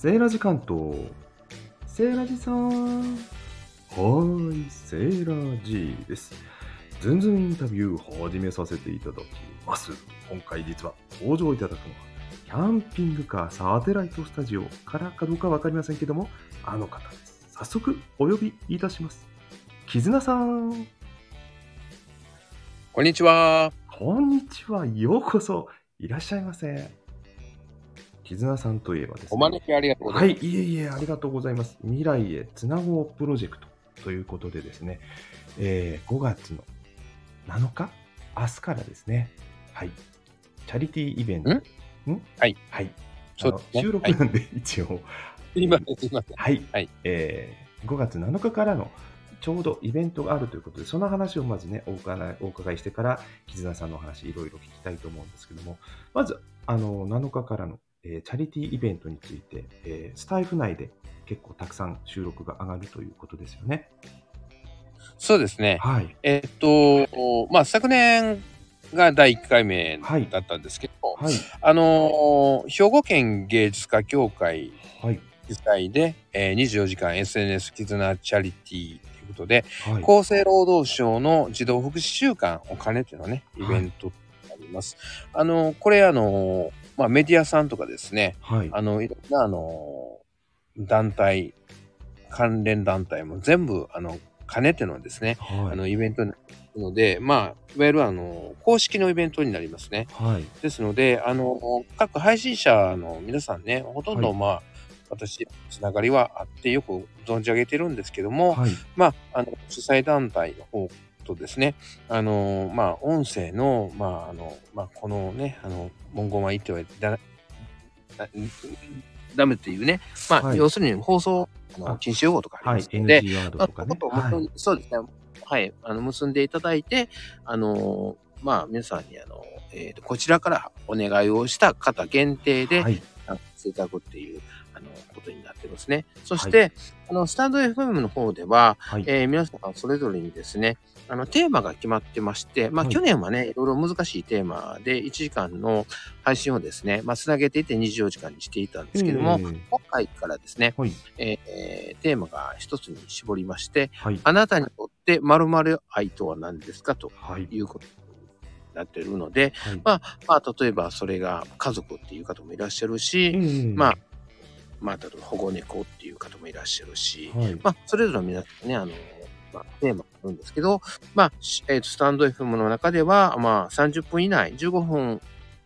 セーラジ関東。セーラジさん。はーい、セーラジです。ズンズンインタビューを始めさせていただきます。今回実は登場いただくのは、キャンピングカーサテライトスタジオからかどうかわかりませんけども、あの方です。早速お呼びいたします。絆さん。こんにちは。こんにちは。ようこそいらっしゃいませ。絆さんといえばですね。お招きありがとうござはいい、ます。いえいえ、ありがとうございます。未来へつなごうプロジェクトということでですね、えー5月の7日、明日からですね、はい、チャリティーイベント。ん？ん？はい。はい。収録なんで、一応、すいません、すいません。はい、はいえー5月7日からのちょうどイベントがあるということで、その話をまずね、お伺いお伺いしてから、絆さんのお話、いろいろ聞きたいと思うんですけども、まず、あの、7日からの、えーチャリティーイベントについて、えースタイフ内で結構たくさん収録が上がるということですよね。そうですね。はい。えっと、まあ、昨年が第1回目はいだったんですけど、はい。あのー、兵庫県芸術家協会はい。主催で、えー24時間 SNS 絆チャリティーということで、はい。厚生労働省の児童福祉週間を兼ねてのね、イベントになります。あの、これあの、まあ、メディアさんとかですね、はい。あの、いろんな、あの、団体、関連団体も全部、あの、兼ねてのですね、はい。あの、イベントになるので、まあ、いわゆる、あの、公式のイベントになりますね。はい。ですので、あの、各配信者の皆さんね、ほとんど、はいまあ、私、つながりはあって、よく存じ上げてるんですけども、はい。まあ、あの、主催団体の方とですね、あの、まあ、音声の、まあ、あの、まあ、このね、あの、文言は言ってはだ、だダメっていうね、まあ、はい。要するに放送、あのあ禁止用語とかあはい。りますので、そうですね、はい、あの、結んでいただいて、あの、まあ、皆さんに、あの、えーとこちらからお願いをした方限定で、はい。参加していただくっていう、あの、ことになってますね。そして、あの、スタンド FM の方では、はい。えー皆さんそれぞれにですね、あの、テーマが決まってまして、まあ、はい去年はね、いろいろ難しいテーマで1時間の配信をですね、まあ、つなげていって24時間にしていたんですけども、えー今回からですね、はい。えーテーマが一つに絞りまして、はい。あなたにとって〇〇愛とは何ですか？とはい。いうことになっているので、はい。ままあ、例えばそれが家族っていう方もいらっしゃるし、えーまあ、まあ、例えば保護猫っていう方もいらっしゃるし、はい。まあ、それぞれの皆さんね、あの、まあ、テーマがあるんですけど、まあ、しえっ、と、スタンド FM の中では、まあ、30分以内、15分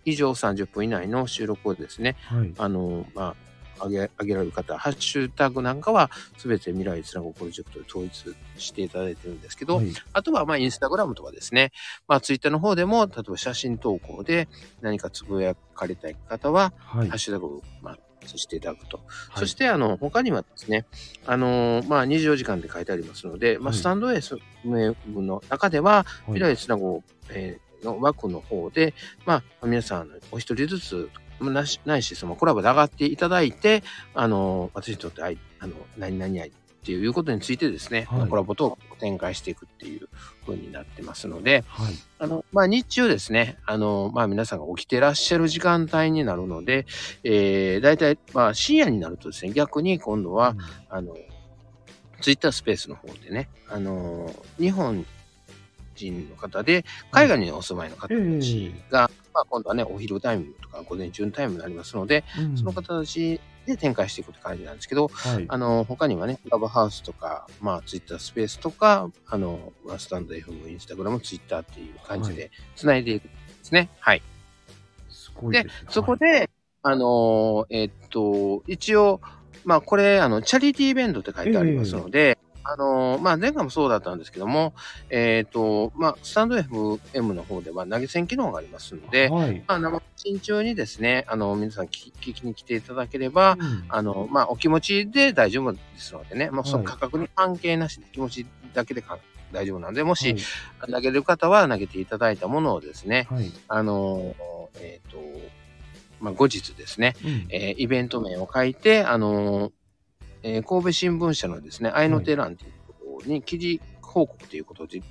以上30分以内の収録をですね、はい。あの、まあ、上げ、上げられる方、ハッシュタグなんかは、すべて未来つなごプロジェクトで統一していただいてるんですけど、はい。あとは、まあ、インスタグラムとかですね、まあ、ツイッターの方でも、例えば写真投稿で何かつぶやかれたい方は、はいハッ。シュタグを、まあ、させていただくと。はい。そして、あの、他にはですね、あのーまあ、24時間で書いてありますので、まあ、はい。スタンド FM の中では、はい。未来つなご、えーの枠の方で、まあ、皆さん、お一人ずつ、まあなしないし、そのコラボで上がっていただいて、あのー私にとって愛、あの、何々愛っていうことについてですね、はい。コラボと展開していくっていう風になってますので、はい。あの、まあ、日中ですね、あの、まあ、皆さんが起きてらっしゃる時間帯になるので、えー、大体、まあ、深夜になるとですね、逆に今度は、あの、ツイッタースペースの方でね、あの、日本人の方で、海外にお住まいの方たちが、まあ、今度はね、お昼タイムとか午前中のタイムになりますので、うんその方たちで展開していくって感じなんですけど、はい。あの、他にはね、クラブハウスとか、まあ、ツイッタースペースとか、あの、まあスタンド FM、インスタグラム、ツイッターっていう感じで繋いでいくんですね。はい。すごいですね。そこで、あのーえっと、一応、まあ、これ、あの、チャリティーイベントって書いてありますので、あのーまあ、前回もそうだったんですけども、えっと、まあ、スタンド FM の方では投げ銭機能がありますので、はい。まあ、生配信中にですね、あの、皆さん聞聞きに来ていただければ、うんあの、まあ、お気持ちで大丈夫ですのでね、まあ、そのはい価格に関係なしで気持ちだけでか大丈夫なんで、もし、はい投げる方は投げていただいたものをですね、はい。あの、えっ、と、まあ、後日ですね、うんえーイベント名を書いて、あの、えー神戸新聞社のですね、愛の手欄というところに記事報告ということで、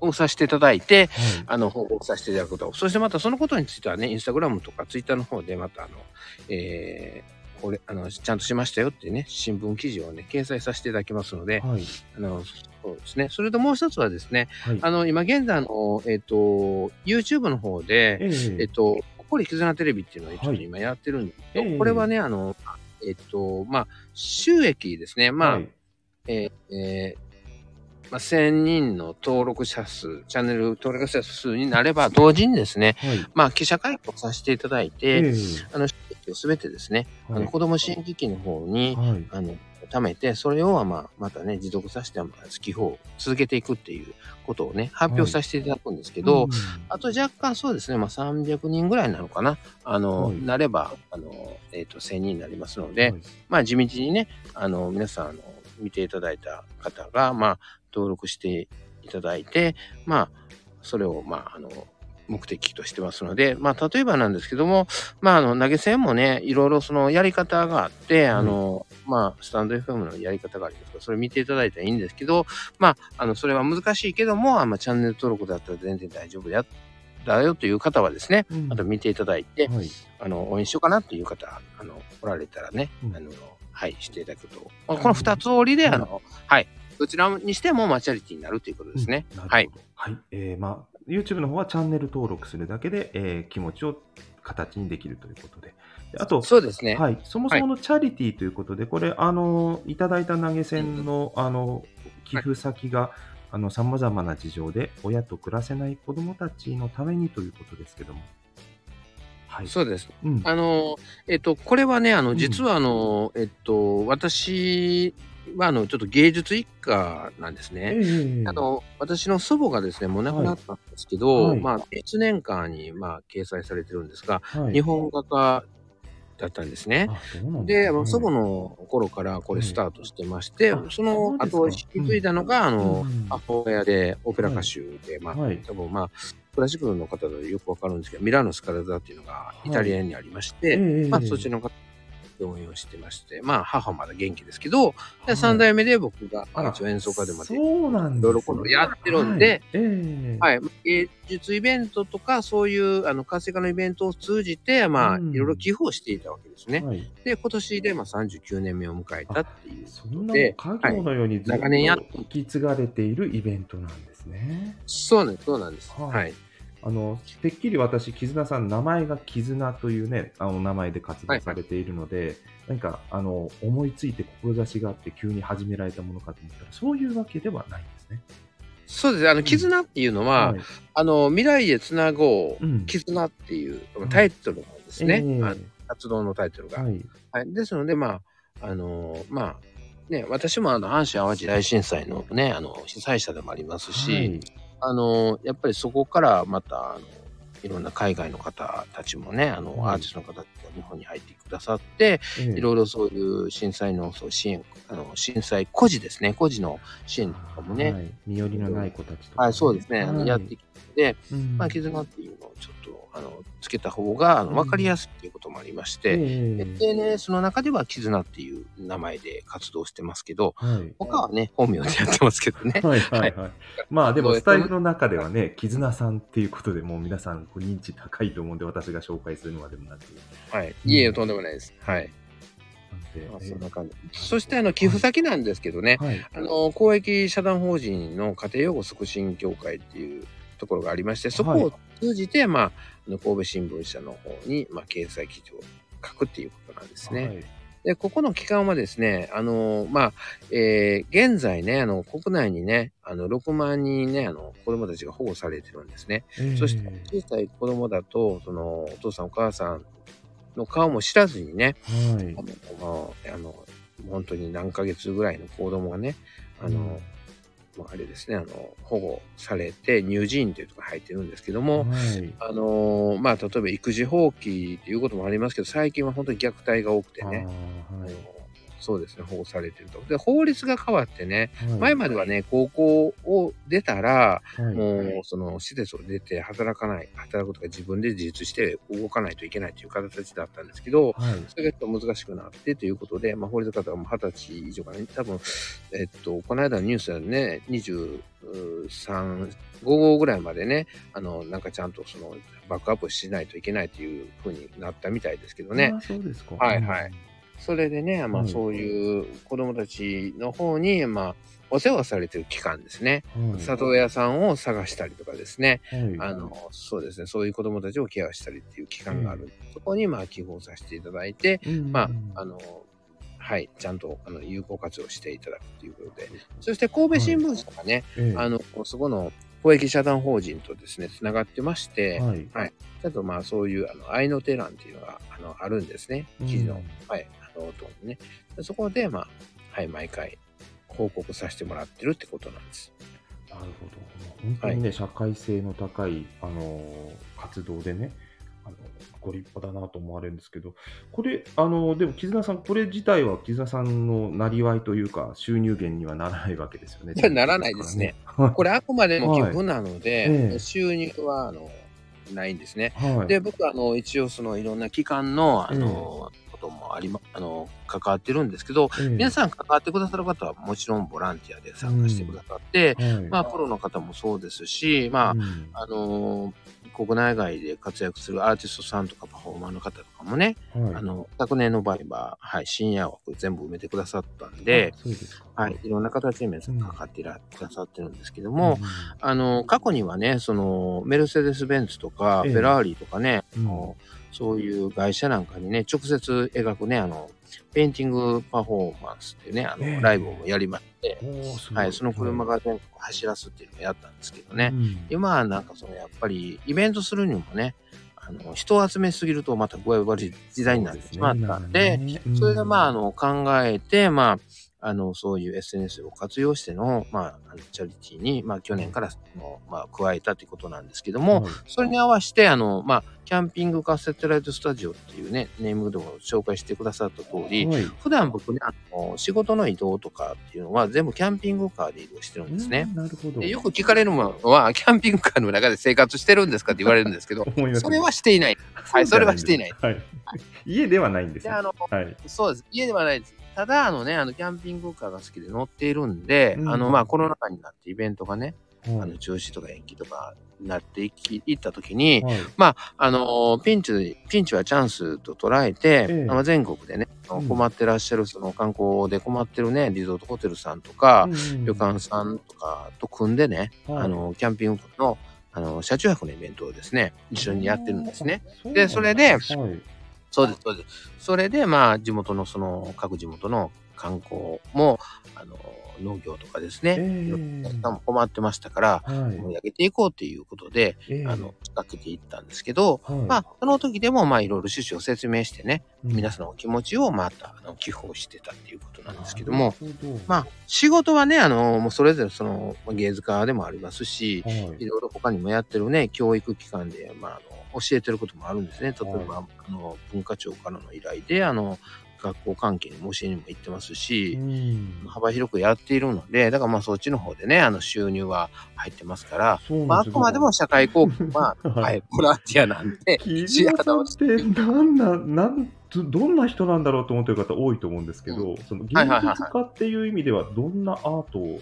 をさせていただいて、はい。あの、報告させていただくと。そしてまたそのことについてはね、インスタグラムとかツイッターの方でまたあの、えーこれ、あの、ちゃんとしましたよってね、新聞記事をね、掲載させていただきますので、はい。あの、そうですね。それともう一つはですね、はい。あの、今現在の、えっ、と、YouTube の方で、えええっと、ここり絆テレビっていうのをちょっと今やってるんですけど、ええこれはね、あの、えっと、まあ、収益ですね。まあ、はいえーえーまあ、1000人の登録者数、チャンネル登録者数になれば、同時にですね、はい。まあ、記者会見をさせていただいて、ええあの、収益をすべてですね、あはいの子供支援基金の方に、はい。あの、貯めて、それを、まあ、またね、持続させて、まあ寄付を続けていくっていうことをね、発表させていただくんですけど、うん。あと若干そうですね、まあ、300人ぐらいなのかな。あの、はい。なれば、あの、えっ、と、1000人になりますので、はい。まあ、地道にね、あの、皆さん、あの、見ていただいた方が、まあ、登録していただいて、まあ、それを、まあ、あの、目的としてますので、まあ、例えばなんですけども、まあ、あの、投げ銭もね、いろいろそのやり方があって、あの、まあ、スタンド FM のやり方がありますから、それ見ていただいたらいいんですけど、まあ、あの、それは難しいけども、あまあ、チャンネル登録だったら全然大丈夫や、だよという方はですね、うんあと見ていただいて、はい。あの、応援しようかなっていう方、あの、おられたらね、うんあの、はい、していただくと。まあこの二つ折りで、うんあの、はい、どちらにしてもマチャリティになるということですね。はい。はい。えー、まあ、YouTube の方はチャンネル登録するだけで、えー気持ちを形にできるということで。であと、そうですね。はい、そもそものチャリティーということで、これ、あの、いただいた投げ銭の、あの、寄付先が、あの、様々な事情で、親と暮らせない子供たちのためにということですけども。はい。そうです。うん。あの、えっと、これはね、あの、うん実はあの、えっと、私は、あの、ちょっと芸術一家なんですね。ええあの、私の祖母がですね、もう亡くなったんですけど、はい。まあ、1年間に、まあ、掲載されてるんですが、はい、日本画家だったんですね。で、すね。祖母の頃からこれスタートしてまして、はいあその後引き継いだのが、あの、うん母親でオペラ歌手で、まあ、はい。多分まあ、クラシックの方でよくわかるんですけど、ミラーノ・スカラザっていうのがイタリアにありまして、ええまあ、そちらの方で応援をしてまして、まあ、母はまだ元気ですけど、はい。で三代目で僕が、一応演奏家でまで、いそうなんです、ね、ろいろこのやってるんで、はい、ええ。はい、芸術イベントとか、そういう、あの、活性化のイベントを通じて、まあ、うん。いろいろ寄付をしていたわけですね。はい、で、今年で、まあ、39年目を迎えたっていうそんなで、家業のようにずっと長年やっ引き継がれているイベントなんですね。そうなんです、そうなんです。はい。はい。あのてっきり私、絆さん、名前が絆というね、あの名前で活動されているので、何かあの思いついて志があって急に始められたものかと思ったら、そういうわけではないんですね。そうです。あの、絆っていうのは、はいあの、未来へつなごう、うん絆っていうタイトルなんですね。ええあの活動のタイトルが。はいはい。ですので、まあ、あの、まあ、ね、私もあの、阪神淡路大震災のね、あの、被災者でもありますし、はいあの、やっぱりそこからまた、あの、いろんな海外の方たちもね、あの、はいアーティストの方が日本に入ってくださって、ええ。いろいろそういう震災のそう支援、あの、震災孤児ですね、孤児の支援とかもね、はい、身寄りのない子たちとか、はい、そうですね、はい。やってきて、で、うん。まあ、絆っていうのをちょっと、あの、つけた方が、あの、わかりやすいっていうこともありまして、ええ SNS の中では絆っていう名前で活動してますけど、はい他はね、本名でやってますけどね。はいはいはい。まあでもスタイルの中ではね、絆さんっていうことでもう皆さん認知高いと思うんで、私が紹介するのはでもなく。はい。いえ、とんでもないです。はい。そんな感じ。そして、あの、寄付先なんですけどね、はい。あの、公益社団法人の家庭養護促進協会っていうところがありまして、そこを通じて、まあ、神戸新聞社の方に、まあ、掲載記事を書くっていうことなんですね。はいで、ここの期間はですね、あの、まあ、えー現在ね、あの、国内にね、あの、6万人ね、あの、子供たちが保護されてるんですね。ええそして、小さい子供だと、その、お父さんお母さんの顔も知らずにね、はいあ。の、まあ、あの、本当に何ヶ月ぐらいの子供がね、あの、まあ、あれですね、あの、保護されて、乳児院というところに入ってるんですけども、はい。あのまあ、例えば育児放棄っていうこともありますけど、最近は本当に虐待が多くてね、はいあのそうですね、保護されてると。で、法律が変わってね、はい前まではね、高校を出たら、はいもう、その、施設を出て働かない、働くとか自分で自立して動かないといけないという形だったんですけど、はい。それがちょっと難しくなってということで、まあ、法律の方はもう20歳以上かね、多分、えっと、この間のニュースでね、23、5号ぐらいまでね、あの、なんかちゃんとその、バックアップしないといけないというふうになったみたいですけどねそうですか。はいはいそれでね、まあはいそういう子供たちの方に、まあ、お世話されてる期間ですね。はい里親さんを探したりとかですね。はい。あの、そうですね、そういう子供たちをケアしたりっていう期間がある。そこに、まあ、寄付をさせていただいて、うんまあ、あの、はい、ちゃんとあの有効活用していただくということで。そして神戸新聞社がね、ええ。あの、そこの公益社団法人とですね、つながってまして、はい。はい。ちょっとまあそういう、あの、愛の手欄っていうのが、あの、あるんですね。記事の、うん。はい、あの、とね。でそこで、まあ、はい、毎回、報告させてもらってるってことなんです。なるほど。本当にね、社会性の高い、あの活動でね、あのご立派だなと思われるんですけど、これ、あのでも、絆さん、これ自体は絆さんのなりわいというか、収入源にはならないわけですよね。ならないですね。これあくまでも寄付なので、ええ収入は、あの、ないんですね。はい。で、僕は、あの、一応、その、いろんな機関の、あの、こともありま、あの、関わってるんですけど、ええ。皆さん関わってくださる方はもちろんボランティアで参加してくださって、はい、まあ、プロの方もそうですし、まあ、うん。あの国内外で活躍するアーティストさんとかパフォーマーの方とかもね、はい、あの、昨年の場合は、はい、深夜枠全部埋めてくださったんで。はい、いろんな形で皆さんかかっていらくださってるんですけども、うん。あの、過去にはね、その、メルセデス・ベンツとか、ええ。フェラーリとかね、うん。あのそういう会社なんかにね、直接描くね、あの、ペインティングパフォーマンスっていうね、あの、ええ。ライブをやりまして、はい、その車が全国走らすっていうのをやったんですけどね、うん。今はなんかそのやっぱりイベントするにもね、あの人を集めすぎるとまた具合悪い時代になってしまったんで、それでまああ、の考えて、まあ、あのそういう SNS を活用しての、まあ、あのチャリティーに、まあ去年からもう、まあ、加えたということなんですけどうんも、はいそれに合わせて、あの、まあ、キャンピングカーセテライトスタジオっていうね、ネームでも紹介してくださった通り、はい普段僕ね、あの仕事の移動とかっていうのは全部キャンピングカーで移動してるんですね。うんなるほど。でよく聞かれるのは、キャンピングカーの中で生活してるんですかって言われるんですけど、それはしていない。はいそれはしていない。はい。家ではないんですね。であのはい。そうです。家ではないです。ただ、あのね、あの、キャンピングカーが好きで乗っているんで、うん。あの、まあ、コロナ禍になってイベントがね、あはいの、中止とか延期とかになっていき、いったときに、はい。まあ、あの、ピンチ、ピンチはチャンスと捉えて、ええ。まあ、全国でね、うん。困ってらっしゃる、その観光で困ってるね、リゾートホテルさんとか、うん旅館さんとかと組んでね、はい。あの、キャンピングカーの、あの、車中泊のイベントをですね、一緒にやってるんですね。。でそれではいそうです、そうです。それで、まあ、地元の、その、各地元の観光も、あの、農業とかですね、ええ。いろんな方も困ってましたから、はい。盛り上げていこうっていうことで、ええ。あの、仕掛けていったんですけど、はい。まあ、その時でも、まあ、いろいろ趣旨を説明してね、うん。皆さんのお気持ちをまた、あの、寄付をしてたっていうことなんですけども、ど。まあ、仕事はね、あの、もうそれぞれその、まあ芸術家でもありますし、はい。いろいろ他にもやってるね、教育機関で、まあ、あの、教えてることもあるんですね。例えば、はあの、文化庁からの依頼で、あの、学校関係にも教えにも行ってますし、うん。幅広くやっているので、だからまあそっちの方でね、あの収入は入ってますから、まああくまでも社会貢献は、は はいい、ボランティアなんで、木島さんってなんななんどどんな人なんだろうと思ってる方多いと思うんですけど、その芸術家っていう意味ではどんなアートを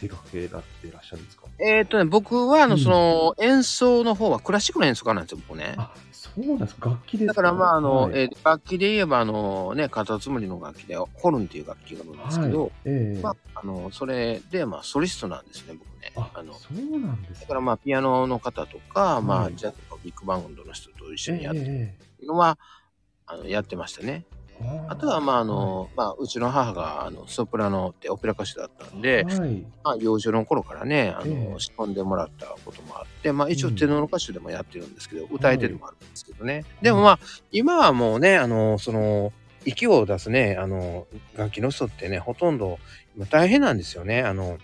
手掛けられていらっしゃるんですか？えっ、とね、僕はあの、うん。その演奏の方はクラシックの演奏家なんですよ、僕ね。あそうなんです楽器ですだからまああの、はい。えー楽器で言えばあのね、カタツムリの楽器で、ホルンっていう楽器があるんですけど、はい。ええ。まあ、あの、それで、まあ、ソリストなんですね、僕ね。ああの、そうなんですねだからまあ、ピアノの方とか、まあ、はいジャズのビッグバンドの人と一緒にやってるえのは、あの、やってましたね。ええあとは、まあ、あの、まあ、うちの母が、あの、ソプラノってオペラ歌手だったんで、はいまあ、幼女の頃からね、あええの、仕込んでもらったこともあって、まあ、一応テノール歌手でもやってるんですけど、歌えてるのもあるんですけどね。でもまあ、今はもうね、あの、その、息を出すね、あの、楽器の人ってね、ほとんど、今大変なんですよね。あの、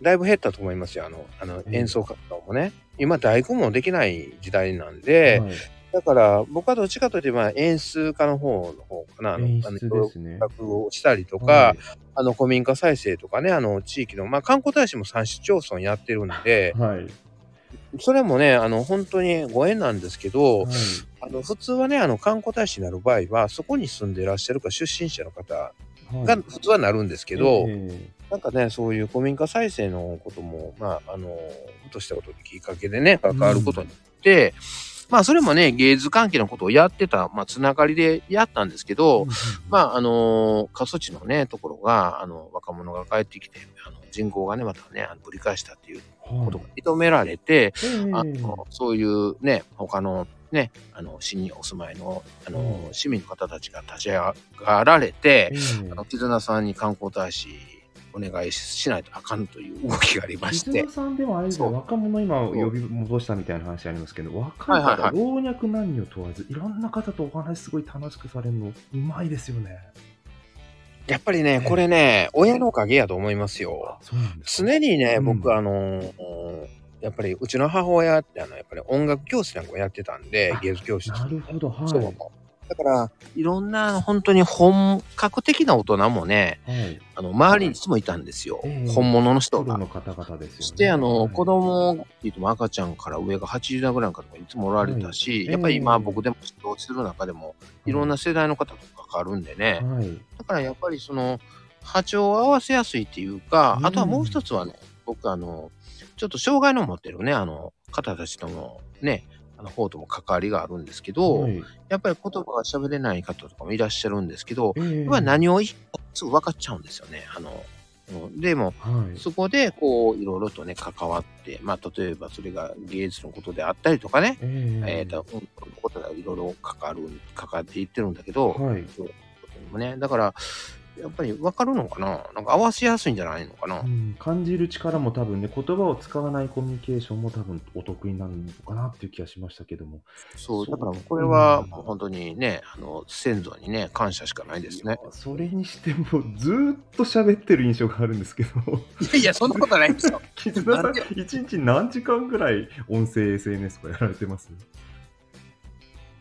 だいぶ減ったと思いますよ。あの、あのええ演奏活動もね。今、大工もできない時代なんで、はいだから、僕はどっちかというと、まあ、演出家の方の方かな。あの演出ですね。企画をしたりとか、はい。あの、古民家再生とかね、あの、地域の、まあ、観光大使も三市町村やってるんで、はい。それもね、あの、本当にご縁なんですけど、はい。あの、普通はね、あの、観光大使になる場合は、そこに住んでいらっしゃるか出身者の方はい。が普通はなるんですけど、え。なんかね、そういう古民家再生のことも、まあ、あの、ふとしたことできっかけでね、関わることによって、まあそれもね、芸術関係のことをやってた、まあつながりでやったんですけど、まああの、過疎地のね、ところが、あの、若者が帰ってきて、あの人口がね、またね、あのぶり返したっていうことが認められて、あのそういうね、他のね、あの、市にお住まいの、あの、市民の方たちが立ち上がられて、あの、絆さんに観光大使お願いしないとあかんという動きがありまして。さんでもあれですよ、若者今呼び戻したみたいな話ありますけど、若い方、老若男女問わず、いろんな方とお話すごい楽しくされるの、うまいですよね。やっぱりね、これね、親のおかげやと思いますよ。常にね、僕、あのやっぱりうちの母親ってあのやっぱり音楽教室なんかやってたんで芸術教室。なるほどはい。そうだから、いろんな本当に本格的な大人もね、はい、あの周りにいつもいたんですよ。えー、本物の人が。の方々ですよ、ね、して、あの、はい、子供って言っても赤ちゃんから上が80代ぐらいの方もいつもおられたし、はい、やっぱり今僕でも指導する中でも、い。ろんな世代の方と関わるんでね。だからやっぱりその、波長を合わせやすいっていうか、あとはもう一つはね、僕あの、ちょっと障害の持ってるね、あの、方たちともね、の方とも関わりがあるんですけど、はい、やっぱり言葉が喋れない方とかもいらっしゃるんですけど、えー、やっ何をすぐ分かっちゃうんですよね。あのでも、はい、そこでこういろいろとね関わって、まあ、例えばそれが芸術のことであったりとかね、えー、えー、とのことでいろいろ関わる関わっていってるんだけど、はい、もね、だからやっぱり分かるのかな？なんか合わせやすいんじゃないのかな、うん、感じる力も多分ね、言葉を使わないコミュニケーションも多分お得意になるのかなっていう気がしましたけども。そう、だからこれはもう本当にね、あの、先祖にね、感謝しかないですね。それにしても、ずっと喋ってる印象があるんですけど。いやいや、そんなことないですよ。絆さん、一日何時間ぐらい音声 SNS とかやられてます？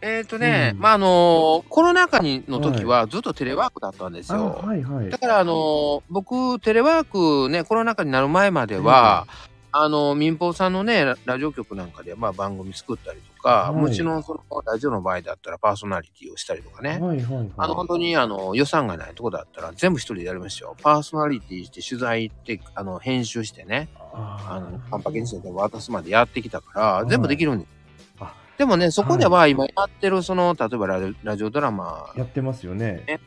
えっ、ー、とね、うん、まあ、あのコロナ禍にの時はずっとテレワークだったんですよ。はいはい、だから、あの僕、テレワークね、コロナ禍になる前までは、うん、あの、民放さんのね、ラジオ局なんかで、まあ、番組作ったりとか、はい、もちろん、その、ラジオの場合だったらパーソナリティをしたりとかね。はいはいはい、あの、本当に、あの、予算がないとこだったら全部一人でやりましたよ。パーソナリティして、取材行って、あの、編集してね、あの、パンパケにして渡すまでやってきたから、全部できるんですでもね、そこでは今やってる、その、例えばラジオドラマ。やってますよね。ね。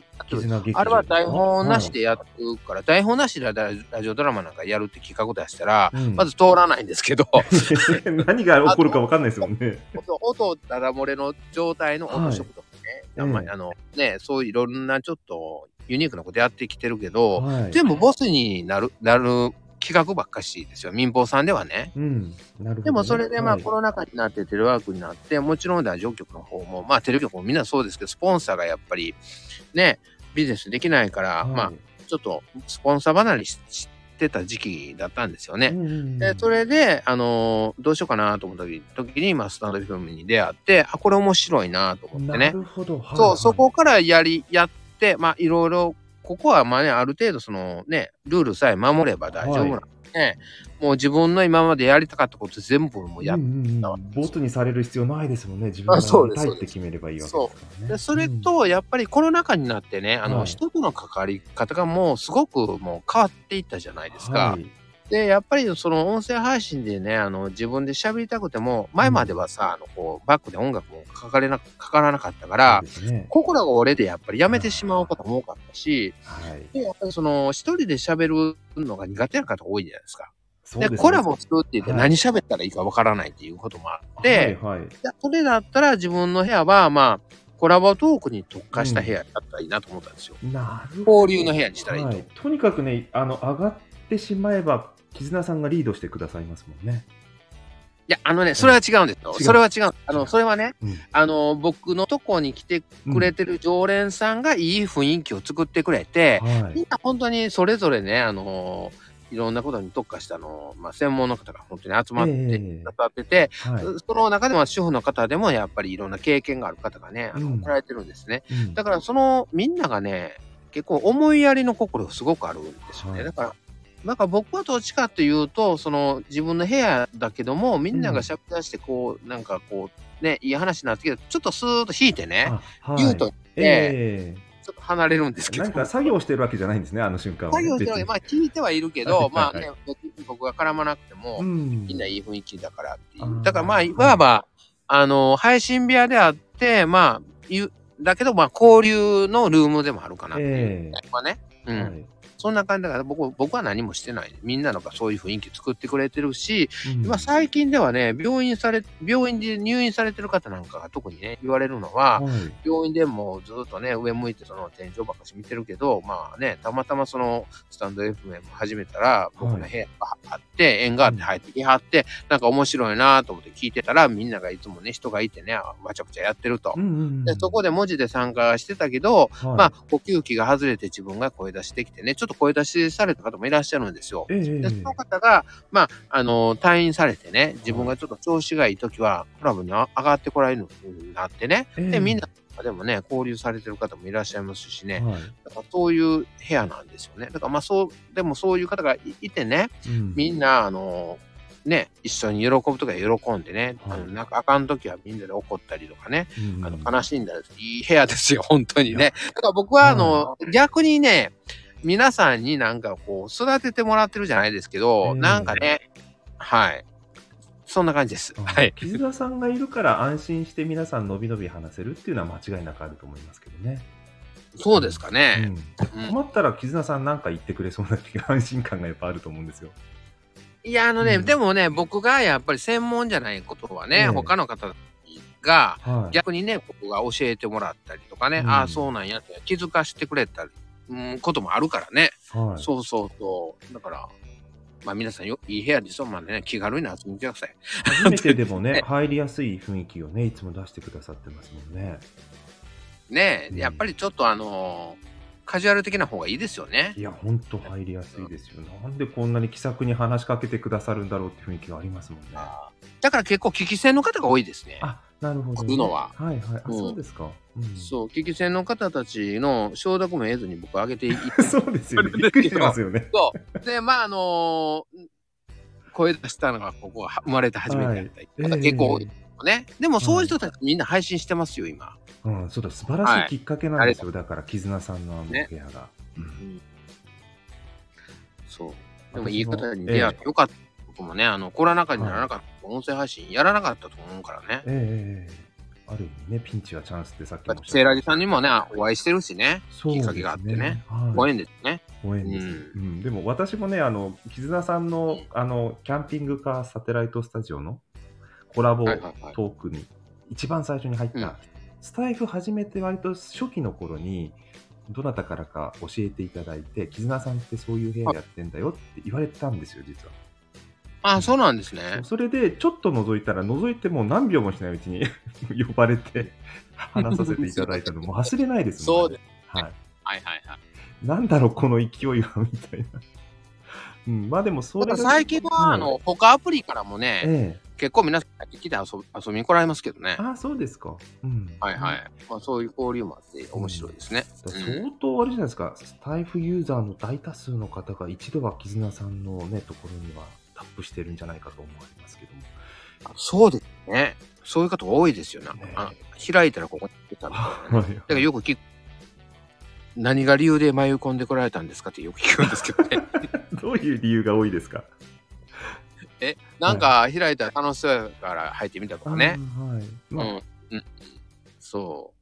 あれは台本なしでやるから、はい、台本なしでラジオドラマなんかやるって企画出したら、うん、まず通らないんですけど。何が起こるか分かんないですもんね。音、だだ漏れの状態の音色とかね、はい、あのね、そういういろんなちょっとユニークなことやってきてるけど、はい、全部ボスになる、なる企画ばっかしですよ。民放さんではね。うん。なるほど、ね、でもそれでまあコロナ禍になってテレワークになって、もちろんラジオ局の方も、まあテレビ局もみんなそうですけど、スポンサーがやっぱりね、ビジネスできないから、はい、まあちょっとスポンサー離れしてた時期だったんですよね。で、それで、あのー、どうしようかなと思った時に、まあ、スタンド FM に出会って、あ、これ面白いなと思ってね。なるほど。はいはい、そう、そこからやり、やって、まあ、いろいろ、ここはまあね、ある程度そのね、ルールさえ守れば大丈夫なんね、もう自分の今までやりたかったこと全部もやった、うんうん、ボツにされる必要ないですもんね。自分がやりたいって決めればいいわけですからね。そそれと、やっぱりコロナ禍になってね、あの、はい、人との関わり方がもうすごくもう変わっていったじゃないですか。はいで、やっぱりその音声配信でね、あの、自分で喋りたくても、前まではさ、うん、あの、こう、バックで音楽もかかれな、かからなかったから、ね、心が折れでやっぱりやめてしまうことも多かったし、はい、で、やっぱりその、一人で喋るのが苦手な方多いじゃないですか。で、ね、コラボするって言って何喋ったらいいかわからないっていうこともあって、はいはい、それだったら自分の部屋は、まあ、コラボトークに特化した部屋だったらいいなと思ったんですよ。うん、なるほど。交流の部屋にしたらいいと、はい。とにかくね、あの、上がってしまえば、絆さんがリードしてくださいますもんね。いや、あのね、それは違うんですよ。うん、それは違う。あの、それはね、うん、あの、僕のとこに来てくれてる常連さんがいい雰囲気を作ってくれて、うんはい、みんな本当にそれぞれね、あのいろんなことに特化したの、まあ、専門の方が本当に集まってくださってて、えーはい、その中でも主婦の方でもやっぱりいろんな経験がある方がね、あの、来られてるんですね。だからそのみんながね、結構思いやりの心がすごくあるんですよね。はい、だから、なんか僕はどっちかというと、その自分の部屋だけども、みんながしゃべり出して、こう、なんかこう、ね、いい話になってけど、ちょっとスーッと引いてね、はい、言うとって、えーちょっと離れるんですけど。何か作業してるわけじゃないんですね、あの瞬間は、作業してるわけ、まあ聞いてはいるけど、まあね、僕が絡まなくても、みんないい雰囲気だからっていう。だからまあ、いわば、あの、配信部屋であって、まあ、だけど、まあ、交流のルームでもあるかなっていう。えまあね。うん。はいそんな感じだから、僕、僕は何もしてない。みんなのがそういう雰囲気作ってくれてるし、うん。今最近ではね、病院され、病院で入院されてる方なんかが特にね、言われるのは、はい。病院でもうずっとね、上向いてその天井ばっかし見てるけど、まあね、たまたまそのスタンド FM 始めたら、僕の部屋があって、縁があって入ってきはって、なんか面白いなと思って聞いてたら、みんながいつもね、人がいてね、わちゃくちゃやってると。うん。うんうんでそこで文字で参加してたけど、はい。まあ、呼吸器が外れて自分が声出しできてね、ちょっと声出しされた方もいらっしゃるんですよ。ええで、その方が、まあ、あの、退院されてね、自分がちょっと調子がいい時は、クラブに上がってこられるようになってね、ええ。で、みんな、でもね、交流されてる方もいらっしゃいますしね、はい。だからそういう部屋なんですよね。だからまあそう、でもそういう方がいいてね、うん。みんな、あの、ね、一緒に喜ぶとか喜んでね、はい。あのなんかあかん時はみんなで怒ったりとかね、うんあの悲しんだり、いい部屋ですよ、本当にね。だから僕はあの、逆にね、皆さんになんかこう、育ててもらってるじゃないですけど、ええなんかね、はい。そんな感じです。あはい。木津田さんがいるから安心して皆さんのびのび話せるっていうのは間違いなくあると思いますけどね。そうですかね。うんうん困ったら木津田さんなんか言ってくれそうな気が安心感がやっぱあると思うんですよ。いや、あのね、うんでもね、僕がやっぱり専門じゃないことはね、ええ他の方が、はい。逆にね、僕が教えてもらったりとかね、うんああ、そうなんやって気づかしてくれたり、うん、こともあるからね。はい、そうそうそう。だから、まあ皆さんよ、いい部屋ですよ。まあね、気軽に遊びに来てください。初めてでも ね、入りやすい雰囲気をね、いつも出してくださってますもんね。ねうんやっぱりちょっとあのーカジュアル的な方がいいですよねい。や、ほんと入りやすいですよ。なんでこんなに気さくに話しかけてくださるんだろうって雰囲気がありますもんね。だから結構聞き戦の方が多いですね。あ、なるほど、ね。来るのははいはい。あ、うんそうですか。うん、そう、聞き戦の方たちの承諾も得ずに僕上げていって そうですよね。びっくりしてますよね。そう。で、まあ、あのー声出したのがここが生まれて初めてやったり、はい方結構多いね。でもそういう人たちみんな配信してますよ、今。うん、そうだ、素晴らしいきっかけなんですよ。だから、絆さんのあの部ね。うんうんそう。で私ももいい方に出会ってよかった。僕もね、あの、コロナ禍にならなかった、音声配信やらなかったと思うからね。ええええある意味ね、ピンチはチャンスってさっきもおっしゃってセイラジさんにもね、お会いしてるしね。そうきっかけがあってね。はいご縁ですね。ご縁です、ううんでも私もね、あの、絆さんの、あの、キャンピングカーサテライトスタジオのコラボはいはいはい。トークに、一番最初に入った、うんスタイフ始めて割と初期の頃に、どなたからか教えていただいて、絆さんってそういう部屋やってんだよって言われたんですよ、実は。あ、そうなんですね。それで、ちょっと覗いたら、覗いてもう何秒もしないうちに 呼ばれて、話させていただいたの も忘れないですもんそうです。はい。はいはいはい。なんだろう、この勢いは、みたいな。うん、まあでも、それ最近は、あの、他アプリからもね、ええ。結構皆さん入って遊び遊びに来られますけどね。ああ、そうですか。うん。はいはい。まあそういう交流もあって面白いですね。うん相当あれじゃないですか、スタイフユーザーの大多数の方が一度は絆さんのね、ところにはタップしてるんじゃないかと思われますけども。そうですね。そういう方多いですよね。ねあ開いたらここに出たみただからよく聞く。何が理由で迷い込んでこられたんですかってよく聞くんですけどね。どういう理由が多いですか？え、なんか開いたら楽しそうやから入ってみたとかね。あーはい。まあ、うん。うん。そ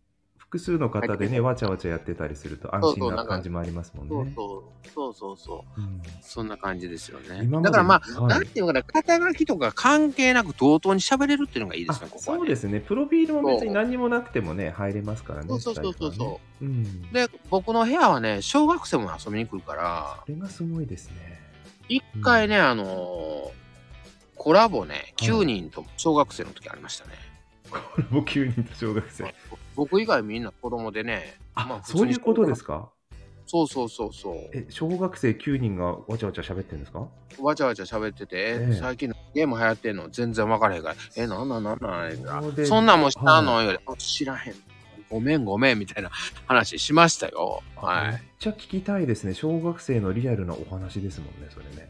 複数の方でね、わちゃわちゃやってたりすると安心な感じもありますもんう。そうね。そう。そうそうそう。うんそんな感じですよね。だからまあ、はいなんていうのかな、肩書きとか関係なく同等に喋れるっていうのがいいですね、あここは、ね。そうですね。プロフィールも別に何にもなくてもね、入れますからね。そうそうそうそうねそうん。で、僕の部屋はね、小学生も遊びに来るから、それがすごいですね。一回ね、あのーコラボね、9人と小学生の時ありましたね。これも9人と小学生。僕以外みんな子供でね、あ、まあそういうことですか？そうそうそうそう。え、小学生9人がわちゃわちゃ喋ってるんですか？わちゃわちゃ喋ってて、ええ最近のゲーム流行ってんの？全然分からへんから、え、なんなんなんなん言うたらそうでそんなんも知らんのより、あ知らへん。ごめんごめんみたいな話しましたよ。はい。めっちゃ聞きたいですね。小学生のリアルなお話ですもんね、それね。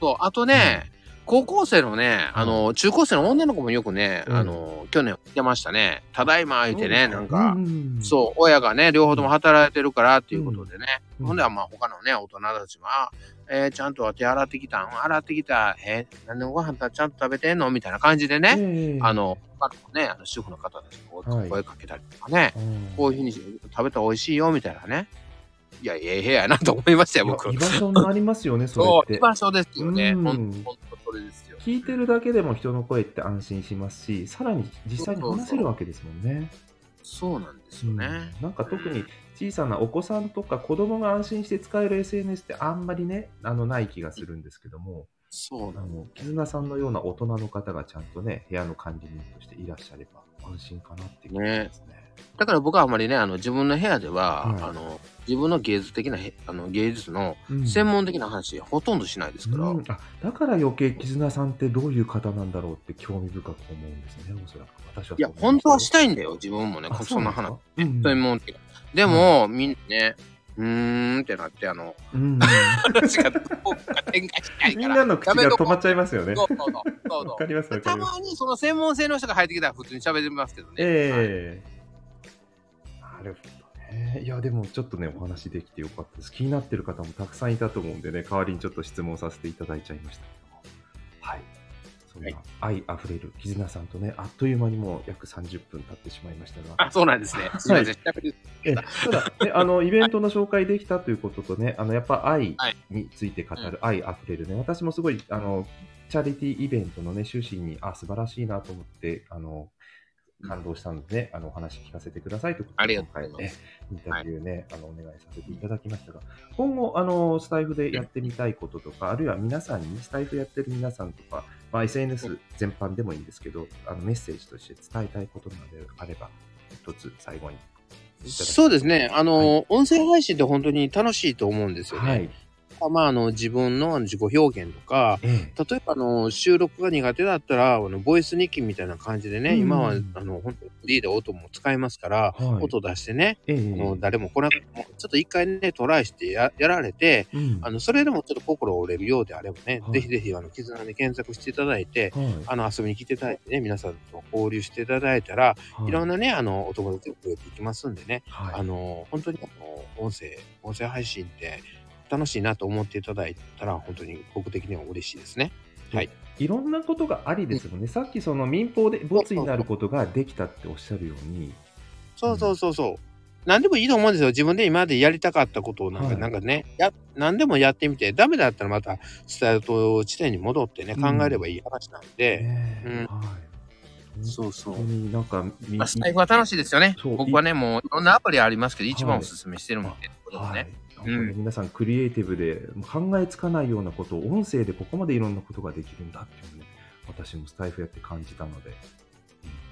そう、あとね、高校生のね、あの、中高生の女の子もよくね、うん。あの、去年来てましたね。ただいま言ってね、なんか、うん。そう、親がね、両方とも働いてるからっていうことでね、うん。ほんではまあ他のね、大人たちも、あえーちゃんと手洗ってきたん？洗ってきた？えー、何でご飯ちゃんと食べてんの？みたいな感じでね、ええ。あの、他のね、あの主婦の方たちに声かけたりとかね、うん。こういうふうに食べたら美味しいよ、みたいなね。いや、ええ部屋やなと思いましたよ、僕。居場所になりますよね、そそう、れって。居場所ですよね。うん。ほんほんとそれですよ。聞いてるだけでも人の声って安心しますし、さらに実際に話せるわけですもんね。そうなんですよね。うんなんか特に小さなお子さんとか子供が安心して使える SNS ってあんまりね、あのない気がするんですけども、あそうなんの絆さんのような大人の方がちゃんとね、部屋の管理人としていらっしゃれば安心かなって気がしますね。だから僕はあまりね、あの自分の部屋では、はいあの自分の芸術的なへあの芸術のうん専門的な話、ほとんどしないですから。うんあだから余計絆さんってどういう方なんだろうって興味深く思うんですね、おそらく。私はいや、本当はしたいいんだよ、自分もね、あそんな話。専門的な。でも、みんなね、うーんってなって、あの、うんうん話がどこか展開しないから。みんなの口が止まっちゃいますよね。そうそうそうそうわかりますたりまにその専門性の人が入ってきたら普通に喋ってますけどね。はいええなるほどね。いや、でもちょっとね、お話できてよかったです。気になってる方もたくさんいたと思うんでね、代わりにちょっと質問させていただいちゃいましたけども。はい。そんな愛あふれる絆さんとね、あっという間にもう約30分経ってしまいましたが。あ、そうなんですね。すみません。えただ、ね、あのイベントの紹介できたということとね、あのやっぱ愛はいについて語る、愛あふれるね、私もすごいあのチャリティーイベントの、ね、趣旨にあ素晴らしいなと思ってあの感動したので、ね、あのお話聞かせてくださいということで、今回ねインタビューね、あのお願いさせていただきましたが、今後あの、スタイフでやってみたいこととか、あるいは皆さんに、スタイフやってる皆さんとか、まあ、SNS 全般でもいいんですけど、あのメッセージとして伝えたいことなどあれば、一つ最後にそうですね。あの、音声配信って本当に楽しいと思うんですよね。はい。まあ、あの、自分のあの自己表現とか、ええ。例えばあの収録が苦手だったらあのボイス日記みたいな感じでね、うん今はあの本当にフリーで音も使えますから、はい。音出してね、ええ。あの誰も来なくてもちょっと一回ねトライしてややられてうん。あのそれでもちょっと心折れるようであればね、はい。ぜひぜひあの絆で検索していただいてはい。あの遊びに来ていただいてね皆さんと交流していただいたら、はい。い、ろんなねあのお友達が増えていきますんでね、はい。あの本当にあの音声音声配信って楽しいなと思っていただいたら本当に僕的には嬉しいですね。はい。いろんなことがありですもんね、さっきその民放でボツになることができたっておっしゃるように、そうそうそうそう。何でもいいと思うんですよ。自分で今までやりたかったことをなんか、はい。なんかね、や、何でもやってみて、ダメだったらまたスタート地点に戻ってね、うん。考えればいい話なんで、ねうん。はい、そうそう。なんかみまあ、スタイフは楽しいですよね。そう。僕はね、もういろんなアプリありますけど、一番おすすめしてるので、これもはいね。なんかね皆さんクリエイティブで考えつかないようなことを音声でここまでいろんなことができるんだっていうのね私もスタイフやって感じたので、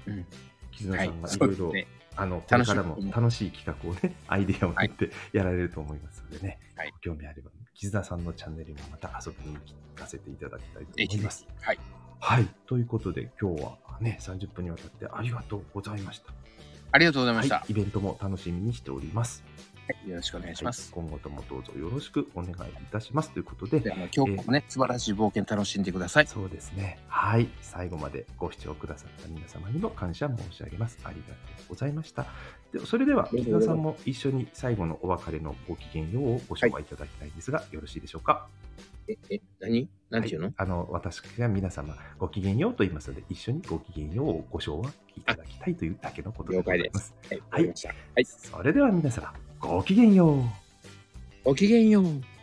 うん絆さんがいそろいろ。あのこれからも楽しい企画をね アイデアを持ってやられると思いますのでね、はいご興味あれば絆さんのチャンネルにもまた遊びに行かせていただきたいと思いますひ。はい。はい。ということで、今日はね、30分にわたってありがとうございました。ありがとうございました。はい。イベントも楽しみにしております。はいよろしくお願いします。はい今後ともどうぞよろしくお願いいたします。ということでで、あの今日もね、素晴らしい冒険楽しんでください。そうですね。はい。最後までご視聴くださった皆様にも感謝申し上げます。ありがとうございました。でそれでは、皆さんも一緒に最後のお別れのごきげんようをご紹介いただきたいんですが、よろしいでしょうか？え、え、何？なんていうの、はいあの私が皆様ごきげんようと言いますので、一緒にごきげんようをご唱和いただきたいというだけのことでございます。はい。はい。それでは皆様、ごきげんよう。ごきげんよう。